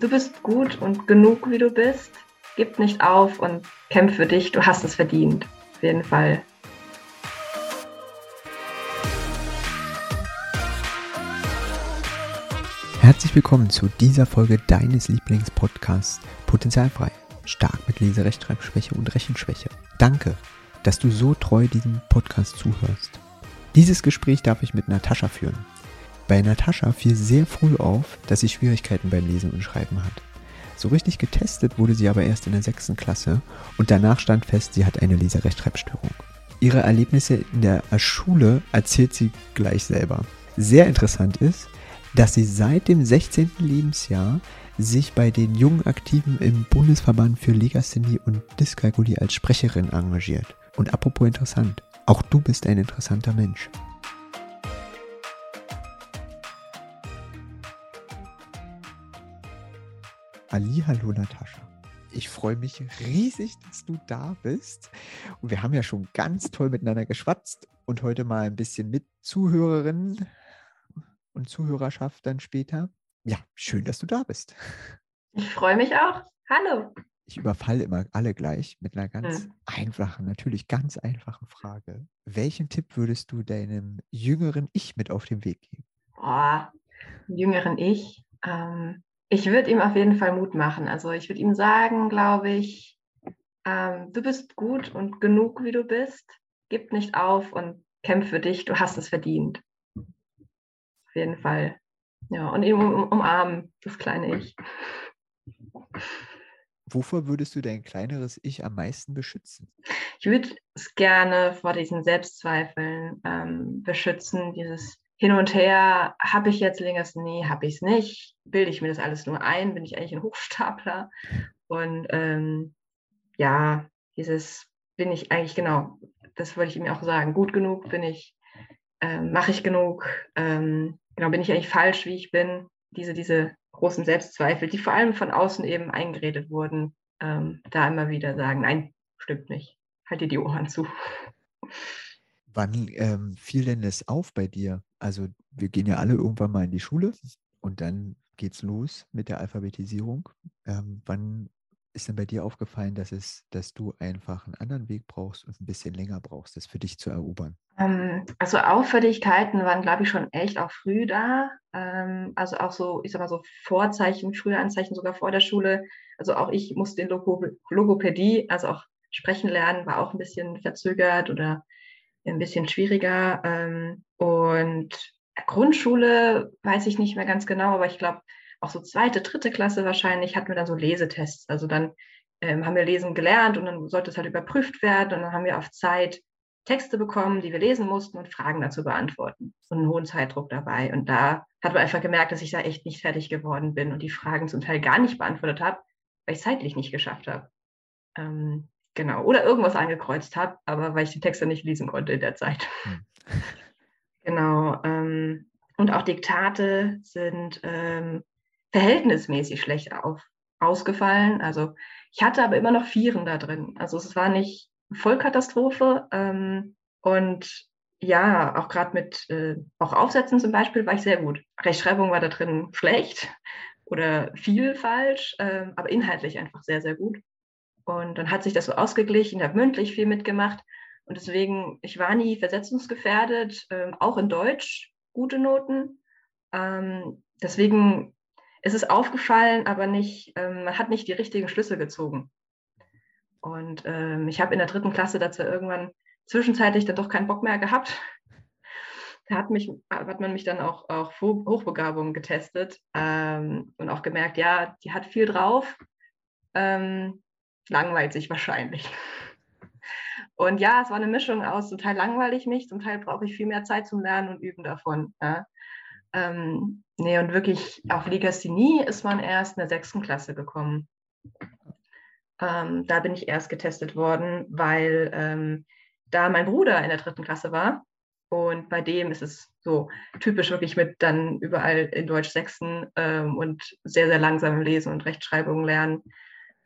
Du bist gut und genug, wie du bist. Gib nicht auf und kämpf für dich. Du hast es verdient. Auf jeden Fall. Herzlich willkommen zu dieser Folge deines Lieblingspodcasts Potenzialfrei. Stark mit Leserechtschreibschwäche und Rechenschwäche. Danke, dass du so treu diesem Podcast zuhörst. Dieses Gespräch darf ich mit Natascha führen. Bei Natascha fiel sehr früh auf, dass sie Schwierigkeiten beim Lesen und Schreiben hat. So richtig getestet wurde sie aber erst in der sechsten Klasse und danach stand fest, sie hat eine Leserechtschreibstörung. Ihre Erlebnisse in der Schule erzählt sie gleich selber. Sehr interessant ist, dass sie seit dem 16. Lebensjahr sich bei den jungen Aktiven im Bundesverband für Legasthenie und Dyskalkulie als Sprecherin engagiert. Und apropos interessant, auch du bist ein interessanter Mensch. Ali, hallo Natascha. Ich freue mich riesig, dass du da bist. Und wir haben ja schon ganz toll miteinander geschwatzt und heute mal ein bisschen mit Zuhörerinnen und Zuhörerschaft dann später. Ja, schön, dass du da bist. Ich freue mich auch. Hallo. Ich überfalle immer alle gleich mit einer ganz hm. einfachen, natürlich ganz einfachen Frage. Welchen Tipp würdest du deinem jüngeren Ich mit auf den Weg geben? Oh, jüngeren Ich. Ähm, ich würde ihm auf jeden Fall Mut machen. Also ich würde ihm sagen, glaube ich, ähm, du bist gut und genug, wie du bist. Gib nicht auf und kämpf für dich. Du hast es verdient. Auf jeden Fall. Ja, und ihm um, umarmen, das kleine Ich. Wovor würdest du dein kleineres Ich am meisten beschützen? Ich würde es gerne vor diesen Selbstzweifeln ähm, beschützen, dieses hin und her, habe ich jetzt Legasthenie, habe ich es nicht, bilde ich mir das alles nur ein, bin ich eigentlich ein Hochstapler? Und ähm, ja, dieses bin ich eigentlich genau, das wollte ich ihm auch sagen, gut genug bin ich, ähm, mache ich genug, ähm, genau, bin ich eigentlich falsch, wie ich bin, diese, diese großen Selbstzweifel, die vor allem von außen eben eingeredet wurden, ähm, da immer wieder sagen, nein, stimmt nicht, halt dir die Ohren zu. Wann ähm, fiel denn das auf bei dir? Also wir gehen ja alle irgendwann mal in die Schule und dann geht's los mit der Alphabetisierung. Ähm, wann ist denn bei dir aufgefallen, dass es, dass du einfach einen anderen Weg brauchst und ein bisschen länger brauchst, das für dich zu erobern? Ähm, also Auffälligkeiten waren, glaube ich, schon echt auch früh da. Ähm, also auch so, ich sag mal so Vorzeichen, frühe Anzeichen sogar vor der Schule. Also auch ich musste in Logopädie, also auch sprechen lernen, war auch ein bisschen verzögert oder ein bisschen schwieriger. Ähm, und Grundschule weiß ich nicht mehr ganz genau, aber ich glaube, auch so zweite, dritte Klasse wahrscheinlich hatten wir dann so Lesetests. Also dann ähm, haben wir lesen gelernt und dann sollte es halt überprüft werden und dann haben wir auf Zeit Texte bekommen, die wir lesen mussten und Fragen dazu beantworten. Und einen hohen Zeitdruck dabei. Und da hat man einfach gemerkt, dass ich da echt nicht fertig geworden bin und die Fragen zum Teil gar nicht beantwortet habe, weil ich zeitlich nicht geschafft habe. Ähm, Genau. Oder irgendwas angekreuzt habe, aber weil ich die Texte nicht lesen konnte in der Zeit. Hm. genau. Ähm, und auch Diktate sind ähm, verhältnismäßig schlecht auf, ausgefallen. Also ich hatte aber immer noch Vieren da drin. Also es war nicht Vollkatastrophe. Ähm, und ja, auch gerade mit äh, auch Aufsätzen zum Beispiel war ich sehr gut. Rechtschreibung war da drin schlecht oder viel falsch, äh, aber inhaltlich einfach sehr, sehr gut. Und dann hat sich das so ausgeglichen, ich habe mündlich viel mitgemacht. Und deswegen, ich war nie versetzungsgefährdet, ähm, auch in Deutsch gute Noten. Ähm, deswegen ist es aufgefallen, aber nicht, ähm, man hat nicht die richtigen Schlüsse gezogen. Und ähm, ich habe in der dritten Klasse dazu irgendwann zwischenzeitlich dann doch keinen Bock mehr gehabt. Da hat, mich, hat man mich dann auch auf Hochbegabung getestet ähm, und auch gemerkt, ja, die hat viel drauf. Ähm, langweilt sich wahrscheinlich. Und ja, es war eine Mischung aus, zum Teil langweile ich mich, zum Teil brauche ich viel mehr Zeit zum Lernen und Üben davon. Ja. Ähm, nee, und wirklich auf Legasthenie ist man erst in der sechsten Klasse gekommen. Ähm, da bin ich erst getestet worden, weil ähm, da mein Bruder in der dritten Klasse war. Und bei dem ist es so typisch wirklich mit dann überall in Deutsch Sechsten ähm, und sehr, sehr langsam lesen und Rechtschreibung lernen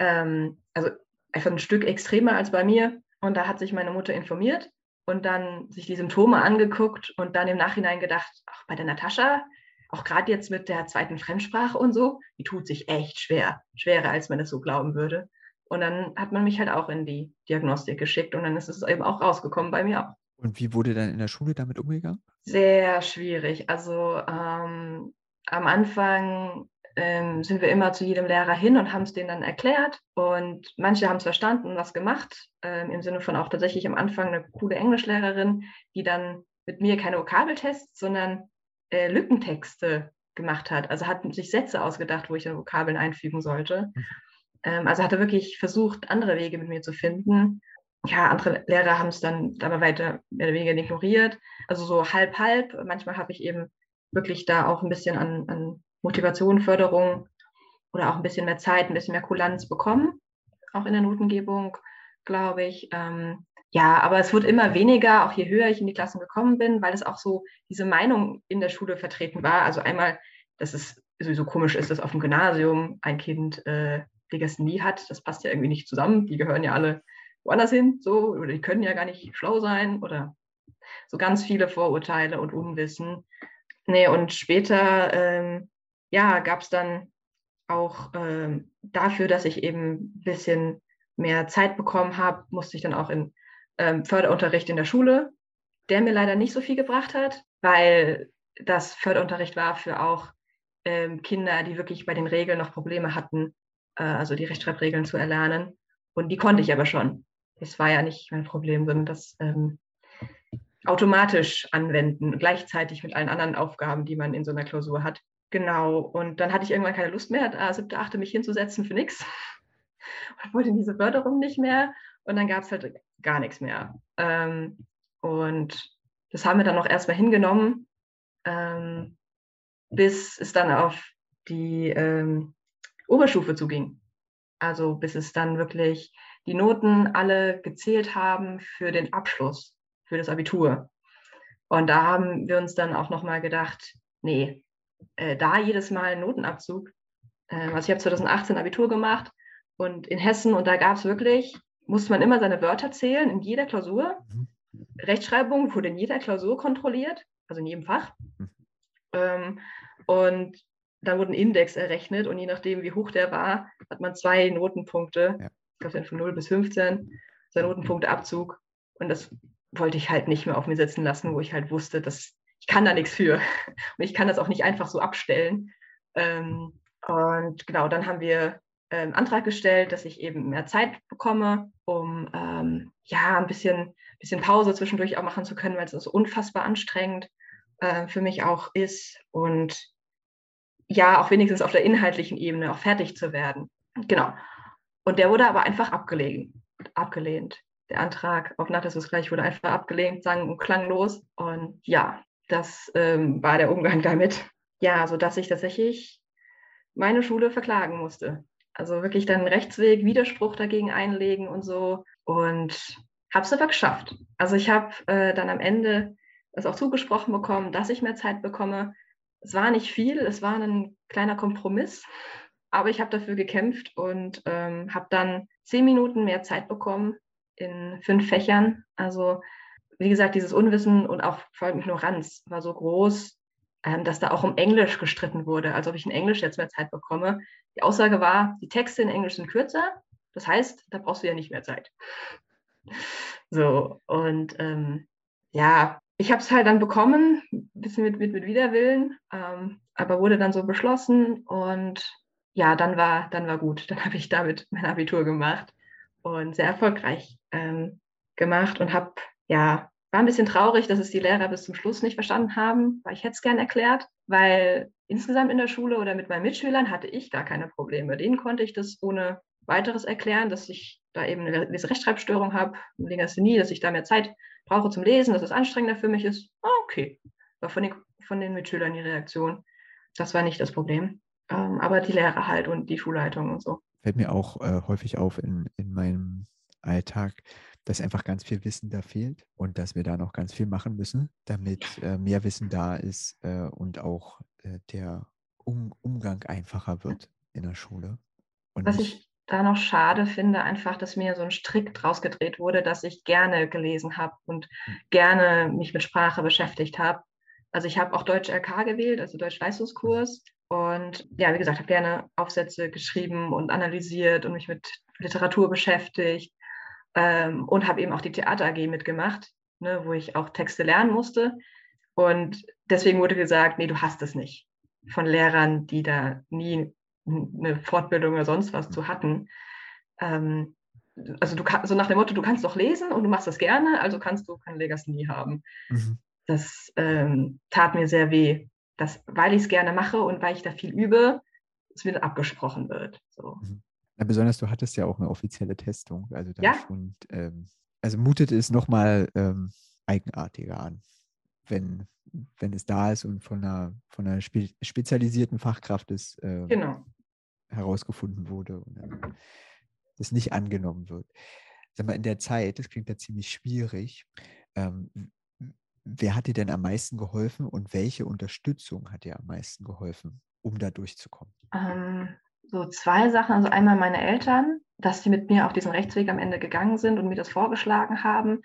ähm, also einfach ein Stück extremer als bei mir. Und da hat sich meine Mutter informiert und dann sich die Symptome angeguckt und dann im Nachhinein gedacht, ach, bei der Natascha, auch gerade jetzt mit der zweiten Fremdsprache und so, die tut sich echt schwer, schwerer als man es so glauben würde. Und dann hat man mich halt auch in die Diagnostik geschickt und dann ist es eben auch rausgekommen bei mir auch. Und wie wurde dann in der Schule damit umgegangen? Sehr schwierig. Also ähm, am Anfang ähm, sind wir immer zu jedem Lehrer hin und haben es denen dann erklärt. Und manche haben es verstanden und was gemacht. Ähm, Im Sinne von auch tatsächlich am Anfang eine coole Englischlehrerin, die dann mit mir keine Vokabeltests, sondern äh, Lückentexte gemacht hat. Also hat sich Sätze ausgedacht, wo ich dann Vokabeln einfügen sollte. Mhm. Ähm, also hatte wirklich versucht, andere Wege mit mir zu finden. Ja, andere Lehrer haben es dann aber weiter mehr oder weniger ignoriert. Also so halb, halb. Manchmal habe ich eben wirklich da auch ein bisschen an, an Motivation, Förderung oder auch ein bisschen mehr Zeit, ein bisschen mehr Kulanz bekommen, auch in der Notengebung, glaube ich. Ähm, ja, aber es wird immer weniger, auch je höher ich in die Klassen gekommen bin, weil es auch so diese Meinung in der Schule vertreten war. Also einmal, dass es sowieso komisch ist, dass auf dem Gymnasium ein Kind äh, Legasthenie hat. Das passt ja irgendwie nicht zusammen. Die gehören ja alle woanders hin, so, oder die können ja gar nicht schlau sein oder so ganz viele Vorurteile und Unwissen. Nee, und später ähm, ja, gab es dann auch ähm, dafür, dass ich eben ein bisschen mehr Zeit bekommen habe, musste ich dann auch in ähm, Förderunterricht in der Schule, der mir leider nicht so viel gebracht hat, weil das Förderunterricht war für auch ähm, Kinder, die wirklich bei den Regeln noch Probleme hatten, äh, also die Rechtschreibregeln zu erlernen. Und die konnte ich aber schon. Das war ja nicht mein Problem, sondern das ähm, automatisch anwenden, gleichzeitig mit allen anderen Aufgaben, die man in so einer Klausur hat. Genau. Und dann hatte ich irgendwann keine Lust mehr, äh, siebte, achte mich hinzusetzen für nichts. Und wollte diese Förderung nicht mehr. Und dann gab es halt gar nichts mehr. Ähm, und das haben wir dann noch erstmal hingenommen, ähm, bis es dann auf die ähm, Oberstufe zuging. Also bis es dann wirklich die Noten alle gezählt haben für den Abschluss, für das Abitur. Und da haben wir uns dann auch nochmal gedacht, nee, äh, da jedes Mal einen Notenabzug. Äh, also ich habe 2018 Abitur gemacht und in Hessen und da gab es wirklich, musste man immer seine Wörter zählen in jeder Klausur. Mhm. Rechtschreibung wurde in jeder Klausur kontrolliert, also in jedem Fach. Mhm. Ähm, und da wurde ein Index errechnet und je nachdem, wie hoch der war, hat man zwei Notenpunkte. Ja. Ich glaube, dann von 0 bis 15, zwei Notenpunkte Abzug. Und das wollte ich halt nicht mehr auf mir sitzen lassen, wo ich halt wusste, dass ich kann da nichts für. Und ich kann das auch nicht einfach so abstellen. Ähm, und genau, dann haben wir einen ähm, Antrag gestellt, dass ich eben mehr Zeit bekomme, um ähm, ja ein bisschen, bisschen Pause zwischendurch auch machen zu können, weil es so unfassbar anstrengend äh, für mich auch ist. Und ja, auch wenigstens auf der inhaltlichen Ebene auch fertig zu werden. Genau. Und der wurde aber einfach abgelehnt. abgelehnt. Der Antrag auf Nachlassungsgleich wurde einfach abgelehnt, sang und klanglos. Und ja, das ähm, war der Umgang damit. Ja, sodass ich tatsächlich meine Schule verklagen musste. Also wirklich dann Rechtsweg, Widerspruch dagegen einlegen und so. Und habe es aber geschafft. Also ich habe äh, dann am Ende es auch zugesprochen bekommen, dass ich mehr Zeit bekomme. Es war nicht viel, es war ein kleiner Kompromiss, aber ich habe dafür gekämpft und ähm, habe dann zehn Minuten mehr Zeit bekommen in fünf Fächern. Also wie gesagt, dieses Unwissen und auch vor allem Ignoranz war so groß, ähm, dass da auch um Englisch gestritten wurde, als ob ich in Englisch jetzt mehr Zeit bekomme. Die Aussage war, die Texte in Englisch sind kürzer, das heißt, da brauchst du ja nicht mehr Zeit. So, und ähm, ja, ich habe es halt dann bekommen, ein bisschen mit, mit, mit Widerwillen, ähm, aber wurde dann so beschlossen und ja, dann war, dann war gut. Dann habe ich damit mein Abitur gemacht und sehr erfolgreich ähm, gemacht und habe ja, war ein bisschen traurig, dass es die Lehrer bis zum Schluss nicht verstanden haben, weil ich hätte es gern erklärt, weil insgesamt in der Schule oder mit meinen Mitschülern hatte ich gar keine Probleme. Denen konnte ich das ohne weiteres erklären, dass ich da eben eine Rechtschreibstörung habe, eine Legasthenie, dass ich da mehr Zeit brauche zum Lesen, dass es anstrengender für mich ist. Oh, okay. War von den, von den Mitschülern die Reaktion. Das war nicht das Problem. Ähm, aber die Lehrer halt und die Schulleitung und so. Fällt mir auch äh, häufig auf in, in meinem Alltag, dass einfach ganz viel Wissen da fehlt und dass wir da noch ganz viel machen müssen, damit äh, mehr Wissen da ist äh, und auch äh, der um Umgang einfacher wird in der Schule. Und Was ich da noch schade finde, einfach, dass mir so ein Strick draus gedreht wurde, dass ich gerne gelesen habe und hm. gerne mich mit Sprache beschäftigt habe. Also ich habe auch Deutsch LK gewählt, also Deutsch-Leistungskurs. Und ja, wie gesagt, habe gerne Aufsätze geschrieben und analysiert und mich mit Literatur beschäftigt ähm, und habe eben auch die Theater AG mitgemacht, ne, wo ich auch Texte lernen musste. Und deswegen wurde gesagt, nee, du hast es nicht. Von Lehrern, die da nie eine Fortbildung oder sonst was zu hatten. Ähm, also du kannst, so nach dem Motto, du kannst doch lesen und du machst das gerne, also kannst du kein Legasthenie haben. Mhm. Das ähm, tat mir sehr weh, dass, weil ich es gerne mache und weil ich da viel übe, es mir abgesprochen wird. So. Mhm. Ja, besonders du hattest ja auch eine offizielle Testung. Also ja. schon, ähm, also mutet es nochmal ähm, eigenartiger an, wenn, wenn es da ist und von einer, von einer spe spezialisierten Fachkraft ist, äh, genau. herausgefunden wurde und dann das nicht angenommen wird. Sag mal, in der Zeit, das klingt ja ziemlich schwierig, ähm, wer hat dir denn am meisten geholfen und welche Unterstützung hat dir am meisten geholfen, um da durchzukommen? Ähm, so zwei Sachen. Also einmal meine Eltern, dass sie mit mir auf diesen Rechtsweg am Ende gegangen sind und mir das vorgeschlagen haben,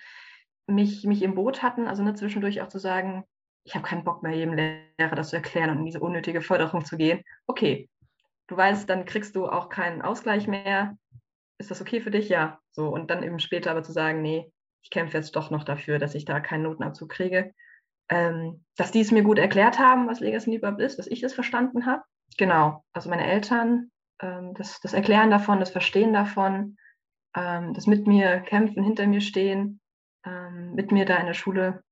mich, mich im Boot hatten, also ne, zwischendurch auch zu sagen, ich habe keinen Bock mehr, jedem Lehrer das zu erklären und in diese unnötige Förderung zu gehen. Okay, du weißt, dann kriegst du auch keinen Ausgleich mehr. Ist das okay für dich? Ja. So, und dann eben später aber zu sagen, nee, ich kämpfe jetzt doch noch dafür, dass ich da keinen Notenabzug kriege. Ähm, dass die es mir gut erklärt haben, was Legacy überhaupt ist, dass ich es verstanden habe. Genau, also meine Eltern, das, das Erklären davon, das Verstehen davon, ähm, das mit mir kämpfen, hinter mir stehen, ähm, mit mir da in der Schule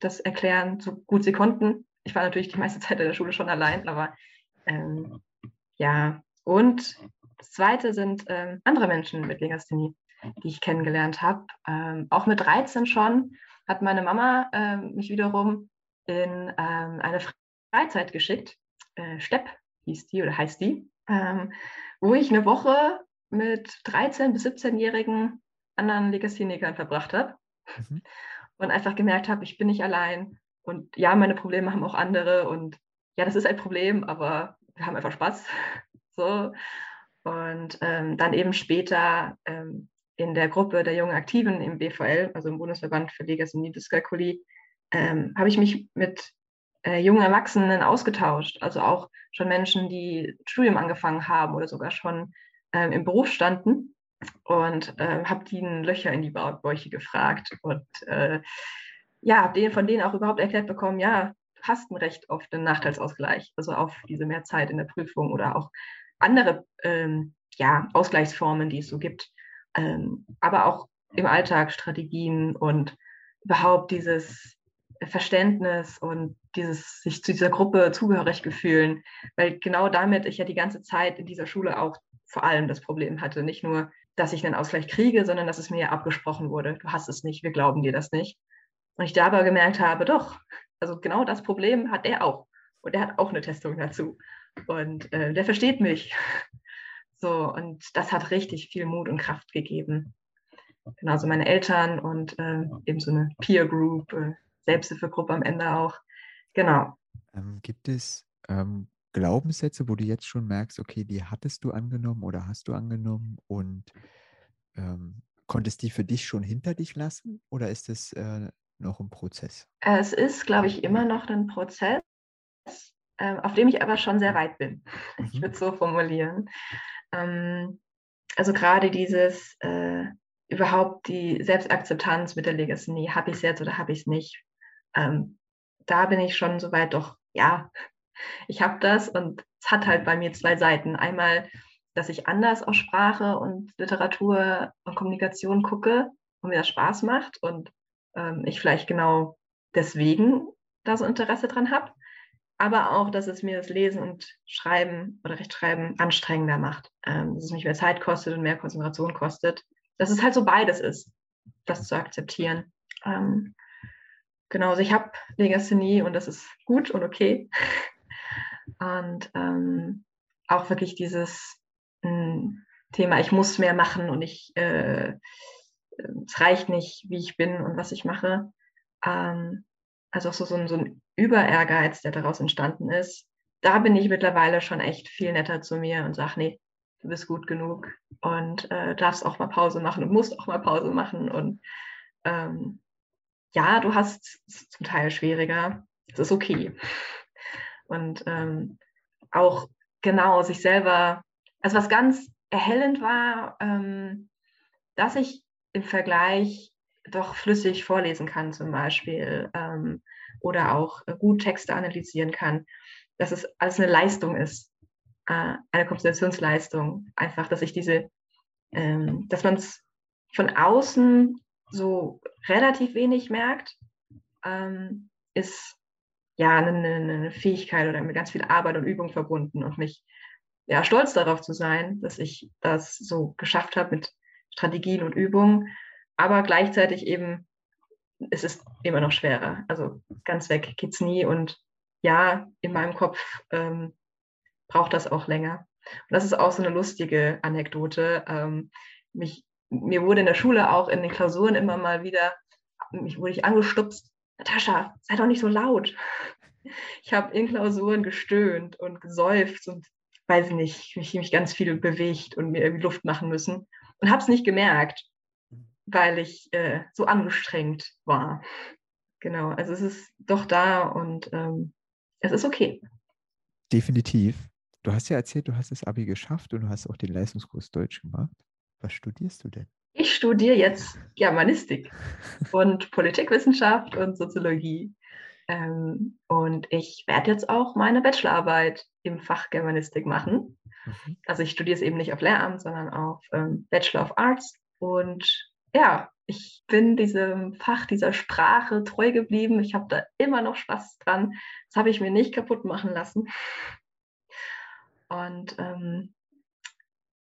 das erklären, so gut sie konnten. Ich war natürlich die meiste Zeit in der Schule schon allein, aber ähm, ja. Und das Zweite sind ähm, andere Menschen mit Legasthenie, die ich kennengelernt habe. Ähm, auch mit 13 schon hat meine Mama ähm, mich wiederum in ähm, eine Freizeit geschickt. Äh, Stepp hieß die oder heißt die, ähm, wo ich eine Woche mit 13- bis 17-jährigen anderen Legasthenikern verbracht habe mhm. und einfach gemerkt habe, ich bin nicht allein und ja, meine Probleme haben auch andere und ja, das ist ein Problem, aber wir haben einfach Spaß. so. Und ähm, dann eben später ähm, in der Gruppe der jungen Aktiven im BVL, also im Bundesverband für Legasthenie Dyskalkulie, ähm, habe ich mich mit äh, jungen Erwachsenen ausgetauscht. Also auch schon Menschen, die Studium angefangen haben oder sogar schon ähm, im Beruf standen. Und äh, habe die Löcher in die Bäuche gefragt und äh, ja, denen, von denen auch überhaupt erklärt bekommen, ja, du hast ein Recht auf den Nachteilsausgleich, also auf diese mehr Zeit in der Prüfung oder auch andere ähm, ja, Ausgleichsformen, die es so gibt. Ähm, aber auch im Alltag Strategien und überhaupt dieses Verständnis und dieses sich zu dieser Gruppe zugehörig gefühlen, weil genau damit ich ja die ganze Zeit in dieser Schule auch vor allem das Problem hatte, nicht nur, dass ich einen Ausgleich kriege, sondern dass es mir ja abgesprochen wurde, du hast es nicht, wir glauben dir das nicht. Und ich dabei gemerkt habe, doch, also genau das Problem hat er auch. Und er hat auch eine Testung dazu. Und äh, der versteht mich. So, und das hat richtig viel Mut und Kraft gegeben. Genauso meine Eltern und äh, eben so eine Peer Group, äh, Selbsthilfegruppe am Ende auch. Genau. Ähm, gibt es ähm, Glaubenssätze, wo du jetzt schon merkst, okay, die hattest du angenommen oder hast du angenommen und ähm, konntest die für dich schon hinter dich lassen oder ist es äh, noch ein Prozess? Es ist, glaube ich, immer noch ein Prozess, äh, auf dem ich aber schon sehr weit bin. Mhm. Ich würde es so formulieren. Ähm, also gerade dieses äh, überhaupt die Selbstakzeptanz mit der Legasthenie, habe ich es jetzt oder habe ich es nicht. Ähm, da bin ich schon soweit doch, ja, ich habe das und es hat halt bei mir zwei Seiten. Einmal, dass ich anders auf Sprache und Literatur und Kommunikation gucke und mir das Spaß macht und ähm, ich vielleicht genau deswegen da so Interesse dran habe aber auch, dass es mir das Lesen und Schreiben oder Rechtschreiben anstrengender macht. Ähm, dass es mich mehr Zeit kostet und mehr Konzentration kostet. Dass es halt so beides ist, das zu akzeptieren. Ähm, genau, also ich habe Legasthenie und das ist gut und okay. Und ähm, auch wirklich dieses mh, hm, Thema, ich muss mehr machen und ich, äh, es reicht nicht, wie ich bin und was ich mache. Ähm, also auch so, so, ein, so ein Überehrgeiz, der daraus entstanden ist, da bin ich mittlerweile schon echt viel netter zu mir und sage, nee, du bist gut genug und äh, darfst auch mal Pause machen und musst auch mal Pause machen. Und ähm, ja, du hast es zum Teil schwieriger, es ist okay. Und ähm, auch genau sich selber, also was ganz erhellend war, ähm, dass ich im Vergleich doch flüssig vorlesen kann zum Beispiel ähm, oder auch gut Texte analysieren kann, dass es alles eine Leistung ist, äh, eine Konzentrationsleistung. Einfach, dass ich diese, ähm, dass man es von außen so relativ wenig merkt, ähm, ist ja eine, eine, Fähigkeit oder mit ganz viel Arbeit und Übung verbunden und mich ja stolz darauf zu sein, dass ich das so geschafft habe mit Strategien und Übungen, aber gleichzeitig eben es ist immer noch schwerer. Also ganz weg geht's nie und ja, in meinem Kopf ähm, braucht das auch länger. Und das ist auch so eine lustige Anekdote. Ähm, mich, mir wurde in der Schule auch in den Klausuren immer mal wieder, mich wurde ich angestupst, Natascha, sei doch nicht so laut. Ich habe in Klausuren gestöhnt und gesäuft und weiß nicht, mich, mich ganz viel bewegt und mir irgendwie Luft machen müssen und habe es nicht gemerkt, weil ich äh, so angestrengt war. Genau, also es ist doch da und ähm, es ist okay. Definitiv. Du hast ja erzählt, du hast das Abi geschafft und du hast auch den Leistungskurs Deutsch gemacht. Was studierst du denn? Ich studiere jetzt Germanistik und Politikwissenschaft und Soziologie. Ähm, und ich werde jetzt auch meine Bachelorarbeit im Fach Germanistik machen. Mhm. Also ich studiere es eben nicht auf Lehramt, sondern auf ähm, Bachelor of Arts. Und ja, ich bin diesem Fach, dieser Sprache treu geblieben. Ich habe da immer noch Spaß dran. Das habe ich mir nicht kaputt machen lassen. Und ähm,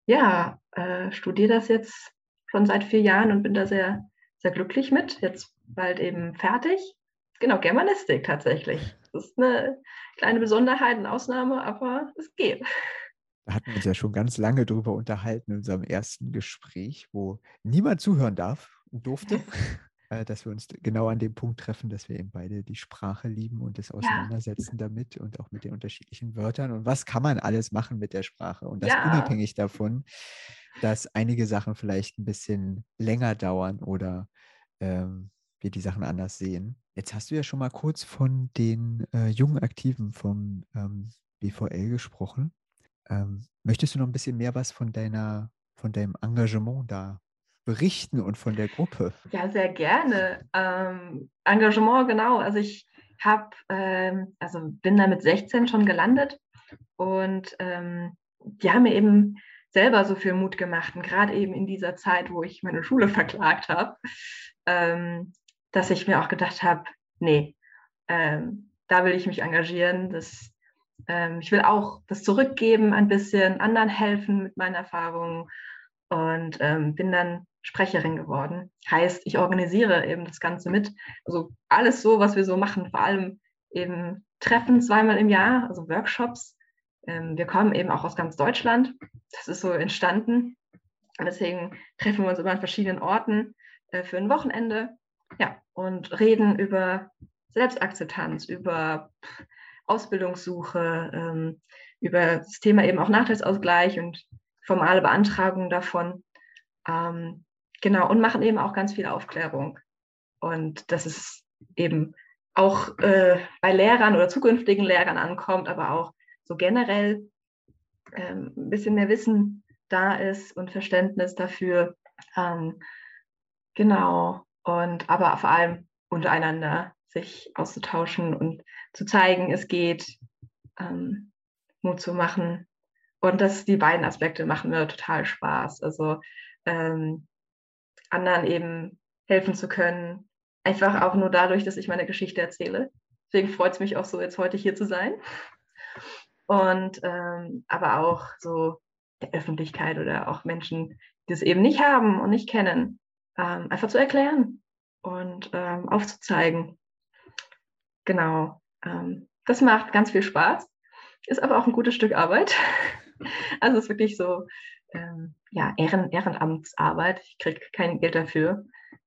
ja, äh, studiere das jetzt schon seit vier Jahren und bin da sehr, sehr glücklich mit. Jetzt bald eben fertig. Genau, Germanistik tatsächlich. Das ist eine kleine Besonderheit, eine Ausnahme, aber es geht. Da hatten wir uns ja schon ganz lange drüber unterhalten in unserem ersten Gespräch, wo niemand zuhören darf und durfte. Äh, dass wir uns genau an dem Punkt treffen, dass wir eben beide die Sprache lieben und das Auseinandersetzen ja. damit und auch mit den unterschiedlichen Wörtern und was kann man alles machen mit der Sprache und das ja. unabhängig davon, dass einige Sachen vielleicht ein bisschen länger dauern oder ähm, wir die Sachen anders sehen. Jetzt hast du ja schon mal kurz von den äh, jungen Aktiven vom ähm, BVL gesprochen. Ähm, möchtest du noch ein bisschen mehr was von deiner, von deinem Engagement da berichten und von der Gruppe? Ja, sehr gerne. Ähm, Engagement, genau. Also ich habe, ähm, also bin da mit 16 schon gelandet und ähm, die haben mir eben selber so viel Mut gemacht. Und gerade eben in dieser Zeit, wo ich meine Schule verklagt habe, ähm, dass ich mir auch gedacht habe, nee, ähm, da will ich mich engagieren. Das, ähm, ich will auch das zurückgeben, ein bisschen anderen helfen mit meinen Erfahrungen und ähm, bin dann Sprecherin geworden. Heißt, ich organisiere eben das Ganze mit. Also alles so, was wir so machen, vor allem eben Treffen zweimal im Jahr, also Workshops. Ähm, wir kommen eben auch aus ganz Deutschland. Das ist so entstanden. Und deswegen treffen wir uns immer an verschiedenen Orten äh, für ein Wochenende. Ja, und reden über Selbstakzeptanz, über Ausbildungssuche, ähm, über das Thema eben auch Nachteilsausgleich und formale Beantragung davon. Ähm, Genau, und machen eben auch ganz viel Aufklärung. Und dass es eben auch äh, bei Lehrern oder zukünftigen Lehrern ankommt, aber auch so generell ähm, ein bisschen mehr Wissen da ist und Verständnis dafür. Ähm, genau. Und aber vor allem untereinander sich auszutauschen und zu zeigen, es geht, ähm, Mut zu machen. Und das, die beiden Aspekte machen mir total Spaß. Also ähm, anderen eben helfen zu können. Einfach auch nur dadurch, dass ich meine Geschichte erzähle. Deswegen freut es mich auch so, jetzt heute hier zu sein. Und ähm, aber auch so der Öffentlichkeit oder auch Menschen, die es eben nicht haben und nicht kennen, ähm, einfach zu erklären und ähm, aufzuzeigen. Genau. Ähm, das macht ganz viel Spaß, ist aber auch ein gutes Stück Arbeit. Also es ist wirklich so ähm, ja, Ehren, Ehrenamtsarbeit. Ich kriege kein Geld dafür.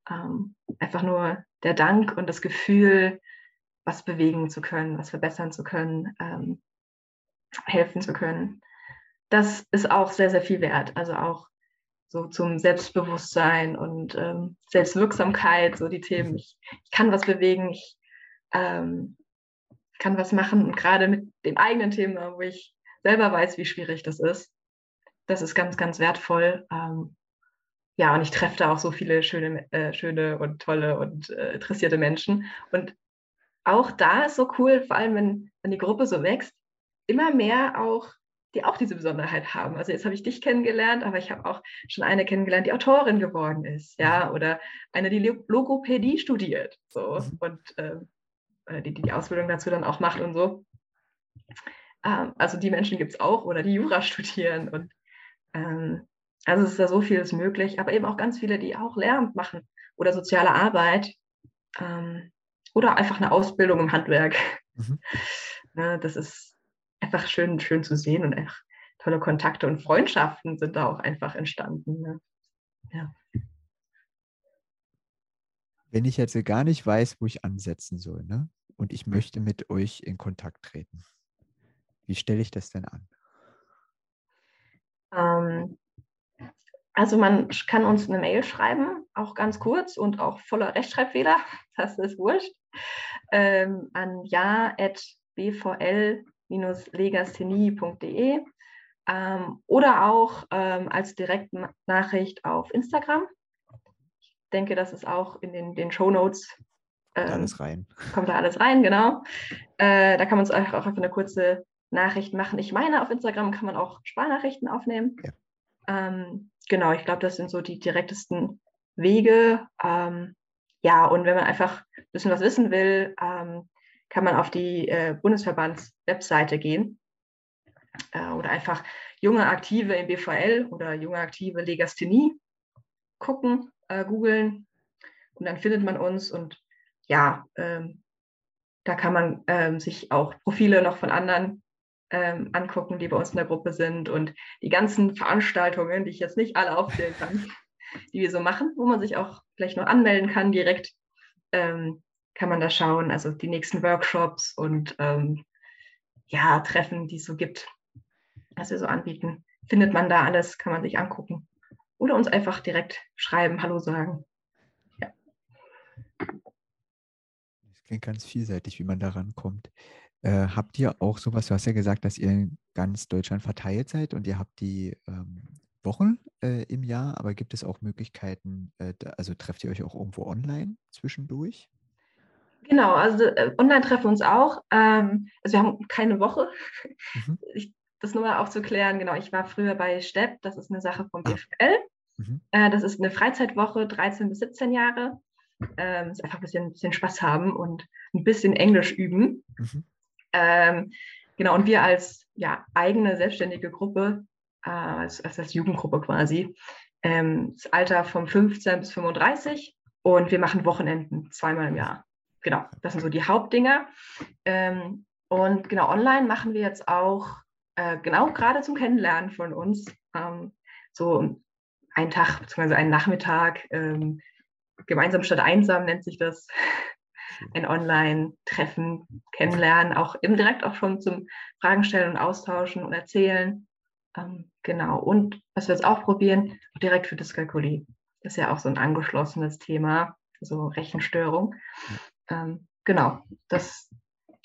Ähm, einfach nur der Dank und das Gefühl, was bewegen zu können, was verbessern zu können, ähm, helfen zu können. Das ist auch sehr, sehr viel wert. Also auch so zum Selbstbewusstsein und ähm, Selbstwirksamkeit, so die Themen. Ich, ich, kann was bewegen, ich ähm, kann was machen und gerade mit dem eigenen Thema, wo ich selber weiß, wie schwierig das ist, das ist ganz, ganz wertvoll. Ähm, ja, und ich treffe da auch so viele schöne, äh, schöne und tolle und äh, interessierte Menschen. Und auch da ist so cool, vor allem wenn, wenn die Gruppe so wächst, immer mehr auch, die auch diese Besonderheit haben. Also jetzt habe ich dich kennengelernt, aber ich habe auch schon eine kennengelernt, die Autorin geworden ist, ja, mhm. oder eine, die Logopädie studiert, so mhm. und äh, die, die Ausbildung dazu dann auch macht und so. Ähm, also die Menschen gibt es auch oder die Jura studieren und ähm, also es ist da so vieles möglich, aber eben auch ganz viele, die auch Lehramt machen oder soziale Arbeit ähm, oder einfach eine Ausbildung im Handwerk. Mhm. Ja, das ist einfach schön, schön zu sehen und echt tolle Kontakte und Freundschaften sind da auch einfach entstanden. Ne? Ja. Wenn ich jetzt gar nicht weiß, wo ich ansetzen soll, ne? und ich möchte mit euch in Kontakt treten, wie stelle ich das denn an? Ähm, also man kann uns eine Mail schreiben, auch ganz kurz und auch voller Rechtschreibfehler, das ist wurscht, ähm, an ja.bvl-legasthenie.de ähm, oder auch ähm, als Direktnachricht auf Instagram. Ich denke, das ist auch in den, den Show Notes. Ähm, alles rein. Kommt da alles rein, genau. Äh, da kann man uns auch einfach eine kurze Nachricht machen. Ich meine, auf Instagram kann man auch Sparnachrichten aufnehmen. Ja. Ähm, genau, ich glaube, das sind so die direktesten Wege. Ähm, ja, und wenn man einfach ein bisschen was wissen will, ähm, kann man auf die äh, Bundesverbands-Webseite gehen äh, oder einfach junge Aktive im BVL oder junge Aktive Legasthenie gucken, äh, googeln und dann findet man uns und ja, ähm, da kann man ähm, sich auch Profile noch von anderen ähm, angucken, die bei uns in der Gruppe sind und die ganzen Veranstaltungen, die ich jetzt nicht alle aufzählen kann, die wir so machen, wo man sich auch gleich noch anmelden kann direkt, ähm, kann man da schauen. Also die nächsten Workshops und ähm, ja, Treffen, die es so gibt, was wir so anbieten, findet man da alles, kann man sich angucken. Oder uns einfach direkt schreiben, Hallo sagen. Ja. Das klingt ganz vielseitig, wie man da rankommt. Äh, habt ihr auch sowas, du hast ja gesagt, dass ihr in ganz Deutschland verteilt seid und ihr habt die ähm, Wochen äh, im Jahr, aber gibt es auch Möglichkeiten, äh, also trefft ihr euch auch irgendwo online zwischendurch? Genau, also äh, online treffen wir uns auch. Ähm, also wir haben keine Woche. Mhm. Ich, das nur mal auch zu klären, genau, ich war früher bei STEP, das ist eine Sache vom BFL. Ah. Mhm. Äh, das ist eine Freizeitwoche, 13 bis 17 Jahre. Ähm, ist einfach ein bisschen, bisschen Spaß haben und ein bisschen Englisch üben. Mhm. Ähm, genau, und wir als ja, eigene selbstständige Gruppe, äh, als, als Jugendgruppe quasi, ähm, das Alter von 15 bis 35 und wir machen Wochenenden zweimal im Jahr. Genau, das sind so die Hauptdinger. Ähm, und genau, online machen wir jetzt auch, äh, genau gerade zum Kennenlernen von uns, ähm, so einen Tag bzw. einen Nachmittag, ähm, gemeinsam statt einsam nennt sich das, ein Online-Treffen kennenlernen, auch eben direkt auch schon zum Fragen stellen und austauschen und erzählen. Ähm, genau. Und was wir jetzt auch probieren, direkt für Dyskalkulie. Das ist ja auch so ein angeschlossenes Thema, so Rechenstörung. Ähm, genau. Das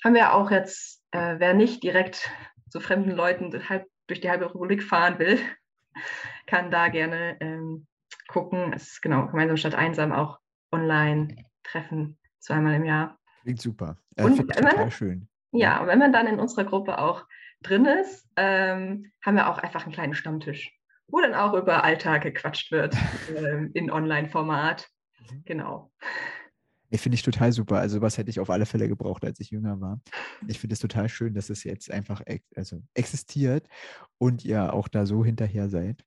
haben wir auch jetzt, äh, wer nicht direkt zu fremden Leuten durch die halbe Republik fahren will, kann da gerne ähm, gucken. Es ist genau gemeinsam statt einsam auch online treffen zweimal im Jahr. Klingt super. Äh, und total man, schön. Ja, und wenn man dann in unserer Gruppe auch drin ist, ähm, haben wir auch einfach einen kleinen Stammtisch, wo dann auch über Alltag gequatscht wird ähm, in Online-Format. Mhm. Genau. Ich finde ich total super. Also was hätte ich auf alle Fälle gebraucht, als ich jünger war. Ich finde es total schön, dass es jetzt einfach ex also existiert und ihr auch da so hinterher seid.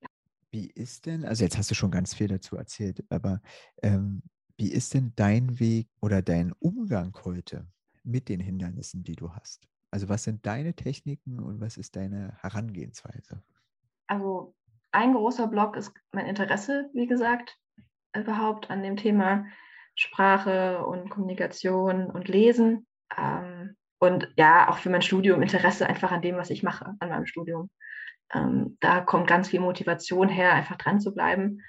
Wie ist denn, also jetzt hast du schon ganz viel dazu erzählt, aber ähm, wie ist denn dein Weg oder dein Umgang heute mit den Hindernissen, die du hast? Also was sind deine Techniken und was ist deine Herangehensweise? Also ein großer Block ist mein Interesse, wie gesagt, überhaupt an dem Thema Sprache und Kommunikation und Lesen. Ähm, und ja, auch für mein Studium Interesse einfach an dem, was ich mache, an meinem Studium. Ähm, da kommt ganz viel Motivation her, einfach dran zu bleiben.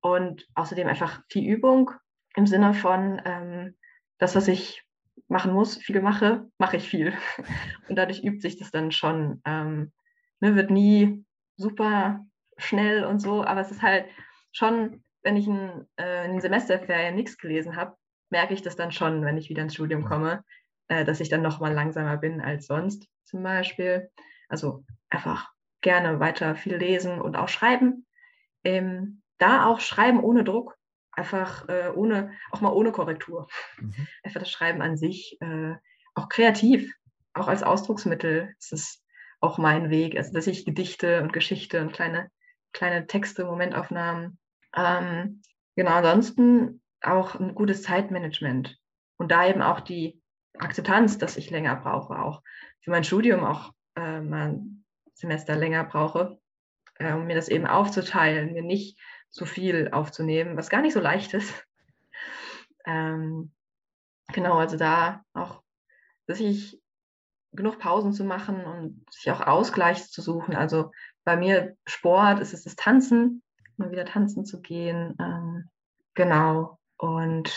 Und außerdem einfach viel Übung im Sinne von ähm, das, was ich machen muss, viel mache, mache ich viel. Und dadurch übt sich das dann schon. Ähm, ne, wird nie super schnell und so, aber es ist halt schon, wenn ich ein, äh, in Semesterferien nichts gelesen habe, merke ich das dann schon, wenn ich wieder ins Studium komme, äh, dass ich dann nochmal langsamer bin als sonst zum Beispiel. Also einfach gerne weiter viel lesen und auch schreiben. Ähm, da auch schreiben ohne Druck, einfach äh, ohne, auch mal ohne Korrektur. Mhm. Einfach das Schreiben an sich, äh, auch kreativ, auch als Ausdrucksmittel ist es auch mein Weg. Also dass ich Gedichte und Geschichte und kleine, kleine Texte, Momentaufnahmen. Ähm, genau, ansonsten auch ein gutes Zeitmanagement. Und da eben auch die Akzeptanz, dass ich länger brauche, auch für mein Studium auch äh, mal ein Semester länger brauche, äh, um mir das eben aufzuteilen, mir nicht zu viel aufzunehmen, was gar nicht so leicht ist. Ähm, genau, also da auch, dass ich genug Pausen zu machen und sich auch Ausgleich zu suchen. Also bei mir Sport ist es das Tanzen, mal wieder tanzen zu gehen. Ähm, genau. Und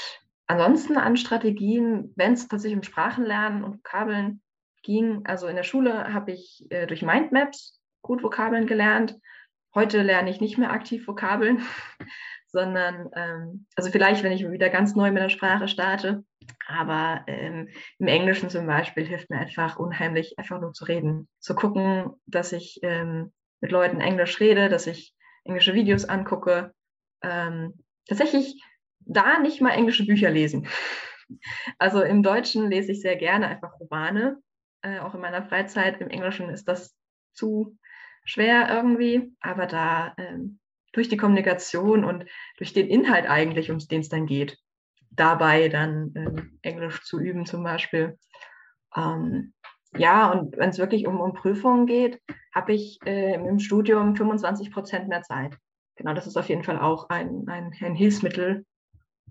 ansonsten an Strategien, wenn es tatsächlich um Sprachenlernen und Vokabeln ging, also in der Schule habe ich äh, durch Mindmaps gut Vokabeln gelernt. Heute lerne ich nicht mehr aktiv Vokabeln, sondern, ähm, also vielleicht, wenn ich wieder ganz neu mit der Sprache starte, aber ähm, im Englischen zum Beispiel hilft mir einfach unheimlich, einfach nur zu reden. Zu gucken, dass ich ähm, mit Leuten Englisch rede, dass ich englische Videos angucke. Ähm, tatsächlich da nicht mal englische Bücher lesen. Also im Deutschen lese ich sehr gerne einfach Romane, äh, auch in meiner Freizeit. Im Englischen ist das zu schwer irgendwie, aber da ähm, durch die Kommunikation und durch den Inhalt eigentlich, um den es dann geht, dabei dann ähm, Englisch zu üben zum Beispiel. Ähm, ja, und wenn es wirklich um, um Prüfungen geht, habe ich äh, im Studium 25 Prozent mehr Zeit. Genau, das ist auf jeden Fall auch ein, ein, ein Hilfsmittel,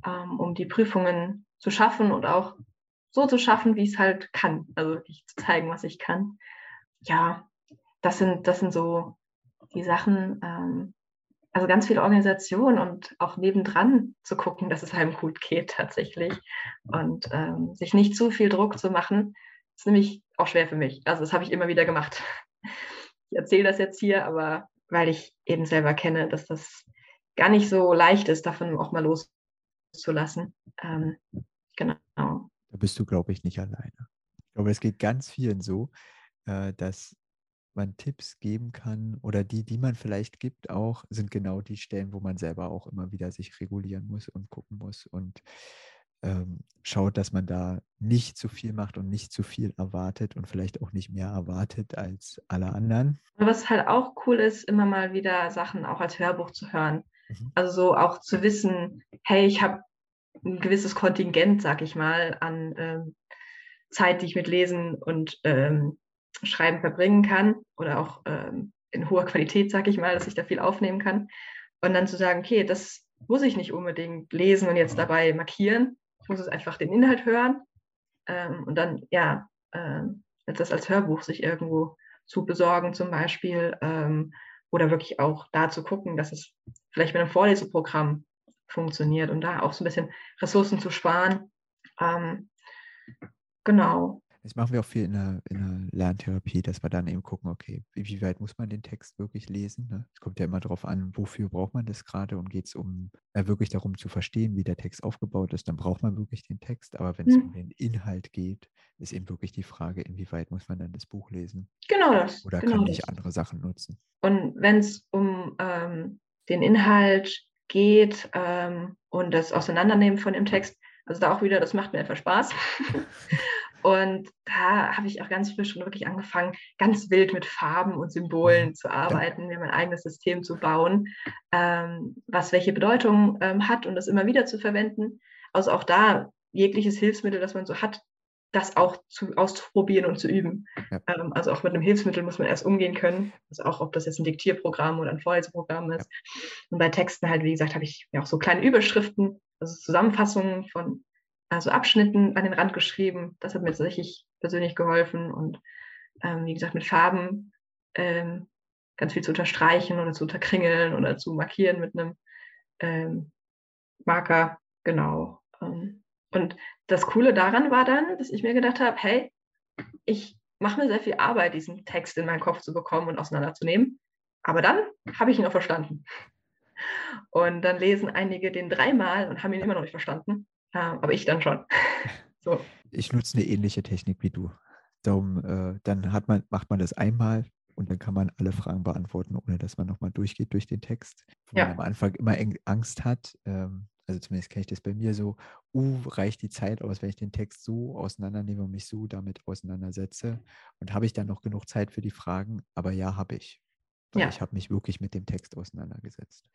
ähm, um die Prüfungen zu schaffen und auch so zu schaffen, wie ich es halt kann. Also wirklich zu zeigen, was ich kann. Ja, das sind, das sind so die Sachen, ähm, also ganz viel Organisation und auch nebendran zu gucken, dass es einem gut geht tatsächlich und ähm, sich nicht zu viel Druck zu machen, ist nämlich auch schwer für mich. Also das habe ich immer wieder gemacht. Ich erzähle das jetzt hier, aber weil ich eben selber kenne, dass das gar nicht so leicht ist, davon auch mal loszulassen. Ähm, genau. Da bist du, glaube ich, nicht alleine. Glaube, es geht ganz vielen so, äh, dass man Tipps geben kann oder die, die man vielleicht gibt, auch sind genau die Stellen, wo man selber auch immer wieder sich regulieren muss und gucken muss und ähm, schaut, dass man da nicht zu viel macht und nicht zu viel erwartet und vielleicht auch nicht mehr erwartet als alle anderen. Was halt auch cool ist, immer mal wieder Sachen auch als Hörbuch zu hören. Mhm. Also so auch zu wissen, hey, ich habe ein gewisses Kontingent, sag ich mal, an ähm, Zeit, die ich mit Lesen und ähm, Schreiben verbringen kann oder auch ähm, in hoher Qualität, sag ich mal, dass ich da viel aufnehmen kann. Und dann zu sagen, okay, das muss ich nicht unbedingt lesen und jetzt dabei markieren. Ich muss es einfach den Inhalt hören ähm, und dann, ja, ähm, das als Hörbuch sich irgendwo zu besorgen zum Beispiel ähm, oder wirklich auch da zu gucken, dass es vielleicht mit einem Vorleseprogramm funktioniert und da auch so ein bisschen Ressourcen zu sparen. Ähm, genau. Das machen wir auch viel in der, in der Lerntherapie, dass wir dann eben gucken, okay, wie, weit muss man den Text wirklich lesen? Ne? Es kommt ja immer darauf an, wofür braucht man das gerade und geht es um äh, wirklich darum zu verstehen, wie der Text aufgebaut ist, dann braucht man wirklich den Text. Aber wenn es mhm. um den Inhalt geht, ist eben wirklich die Frage, inwieweit muss man dann das Buch lesen? Genau das. Oder genau kann ich andere Sachen nutzen? Und wenn es um ähm, den Inhalt geht ähm, und das Auseinandernehmen von dem Text. Also da auch wieder, das macht mir einfach Spaß. und da habe ich auch ganz frisch schon wirklich angefangen, ganz wild mit Farben und Symbolen mhm. zu arbeiten, mir mein eigenes System zu bauen, ähm, was welche Bedeutung ähm, hat und das immer wieder zu verwenden. Also auch da jegliches Hilfsmittel, das man so hat, das auch zu, auszuprobieren und zu üben. Ja. Ähm, also auch mit einem Hilfsmittel muss man erst umgehen können. Also auch, ob das jetzt ein Diktierprogramm oder ein Vorleseprogramm ist. Ja. Und bei Texten halt, wie gesagt, habe ich ja auch so kleine Überschriften, also Zusammenfassungen von also Abschnitten an den Rand geschrieben. Das hat mir tatsächlich persönlich geholfen. Und ähm, wie gesagt, mit Farben ähm, ganz viel zu unterstreichen oder zu unterkringeln oder zu markieren mit einem ähm, Marker. Genau. Ähm, Und das Coole daran war dann, dass ich mir gedacht habe, hey, ich mache mir sehr viel Arbeit, diesen Text in meinen Kopf zu bekommen und auseinanderzunehmen. Aber dann habe ich ihn auch verstanden. Und dann lesen einige den dreimal und haben ihn immer noch nicht verstanden. Aber ich dann schon. So. Ich nutze eine ähnliche Technik wie du. Darum, äh, dann hat man, macht man das einmal und dann kann man alle Fragen beantworten, ohne dass man nochmal durchgeht durch den Text. Wo ja. man am Anfang immer Angst hat, ähm, also zumindest kenne ich das bei mir so, uh, reicht die Zeit aus, wenn ich den Text so auseinandernehme und mich so damit auseinandersetze? Und habe ich dann noch genug Zeit für die Fragen? Aber ja, habe ich. Weil ja. ich habe mich wirklich mit dem Text auseinandergesetzt.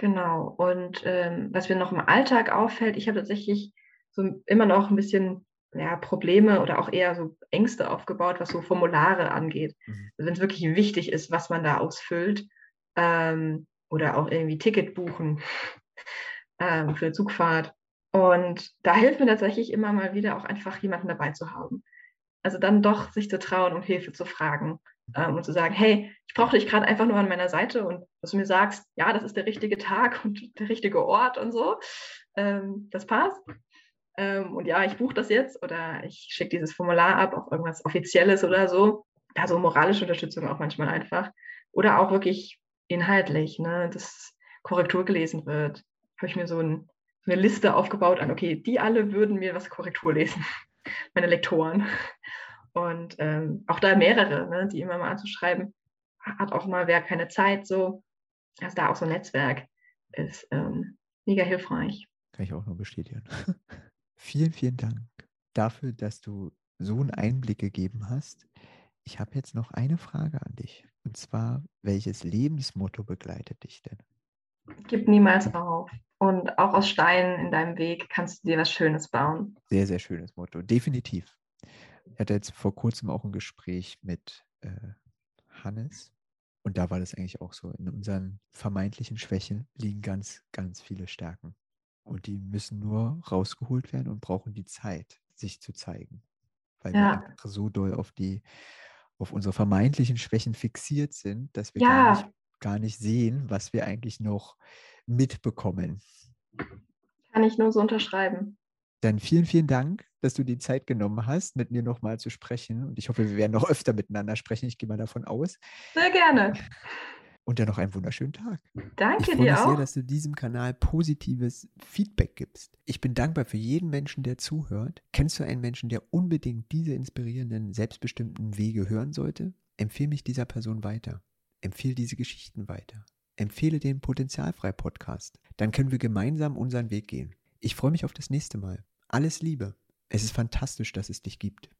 Genau. Und ähm, was mir noch im Alltag auffällt, ich habe tatsächlich so immer noch ein bisschen ja, Probleme oder auch eher so Ängste aufgebaut, was so Formulare angeht. Mhm. Also wenn es wirklich wichtig ist, was man da ausfüllt ähm, oder auch irgendwie Ticket buchen ähm, für eine Zugfahrt. Und da hilft mir tatsächlich immer mal wieder auch einfach jemanden dabei zu haben. Also dann doch sich zu trauen, um Hilfe zu fragen ähm, und zu sagen, hey, ich brauche dich gerade einfach nur an meiner Seite und dass du mir sagst, ja, das ist der richtige Tag und der richtige Ort und so, ähm, das passt. Ähm, und ja, ich buche das jetzt oder ich schicke dieses Formular ab auf irgendwas Offizielles oder so. Da so moralische Unterstützung auch manchmal einfach. Oder auch wirklich inhaltlich, ne, dass Korrektur gelesen wird habe ich mir so ein, eine Liste aufgebaut an, okay, die alle würden mir was Korrektur lesen, meine Lektoren. Und ähm, auch da mehrere, ne, die immer mal anzuschreiben, hat auch mal wer keine Zeit so. Also da auch so ein Netzwerk ist ähm, mega hilfreich. Kann ich auch nur bestätigen. vielen, vielen Dank dafür, dass du so einen Einblick gegeben hast. Ich habe jetzt noch eine Frage an dich. Und zwar, welches Lebensmotto begleitet dich denn? Gib niemals auf. Und auch aus Steinen in deinem Weg kannst du dir was Schönes bauen. Sehr, sehr schönes Motto. Definitiv. Ich hatte jetzt vor kurzem auch ein Gespräch mit äh, Hannes. Und da war das eigentlich auch so. In unseren vermeintlichen Schwächen liegen ganz, ganz viele Stärken. Und die müssen nur rausgeholt werden und brauchen die Zeit, sich zu zeigen. Weil ja. wir einfach so doll auf die, auf unsere vermeintlichen Schwächen fixiert sind, dass wir ja. gar, nicht, gar nicht sehen, was wir eigentlich noch mitbekommen. Kann ich nur so unterschreiben. Dann vielen, vielen Dank, dass du die Zeit genommen hast, mit mir nochmal zu sprechen. Und ich hoffe, wir werden noch öfter miteinander sprechen. Ich gehe mal davon aus. Sehr gerne. Und dann noch einen wunderschönen Tag. Danke ich dir auch. sehr, dass du diesem Kanal positives Feedback gibst. Ich bin dankbar für jeden Menschen, der zuhört. Kennst du einen Menschen, der unbedingt diese inspirierenden, selbstbestimmten Wege hören sollte? Empfehle mich dieser Person weiter. Empfehle diese Geschichten weiter empfehle den Potenzialfrei Podcast. Dann können wir gemeinsam unseren Weg gehen. Ich freue mich auf das nächste Mal. Alles Liebe. Es ist fantastisch, dass es dich gibt.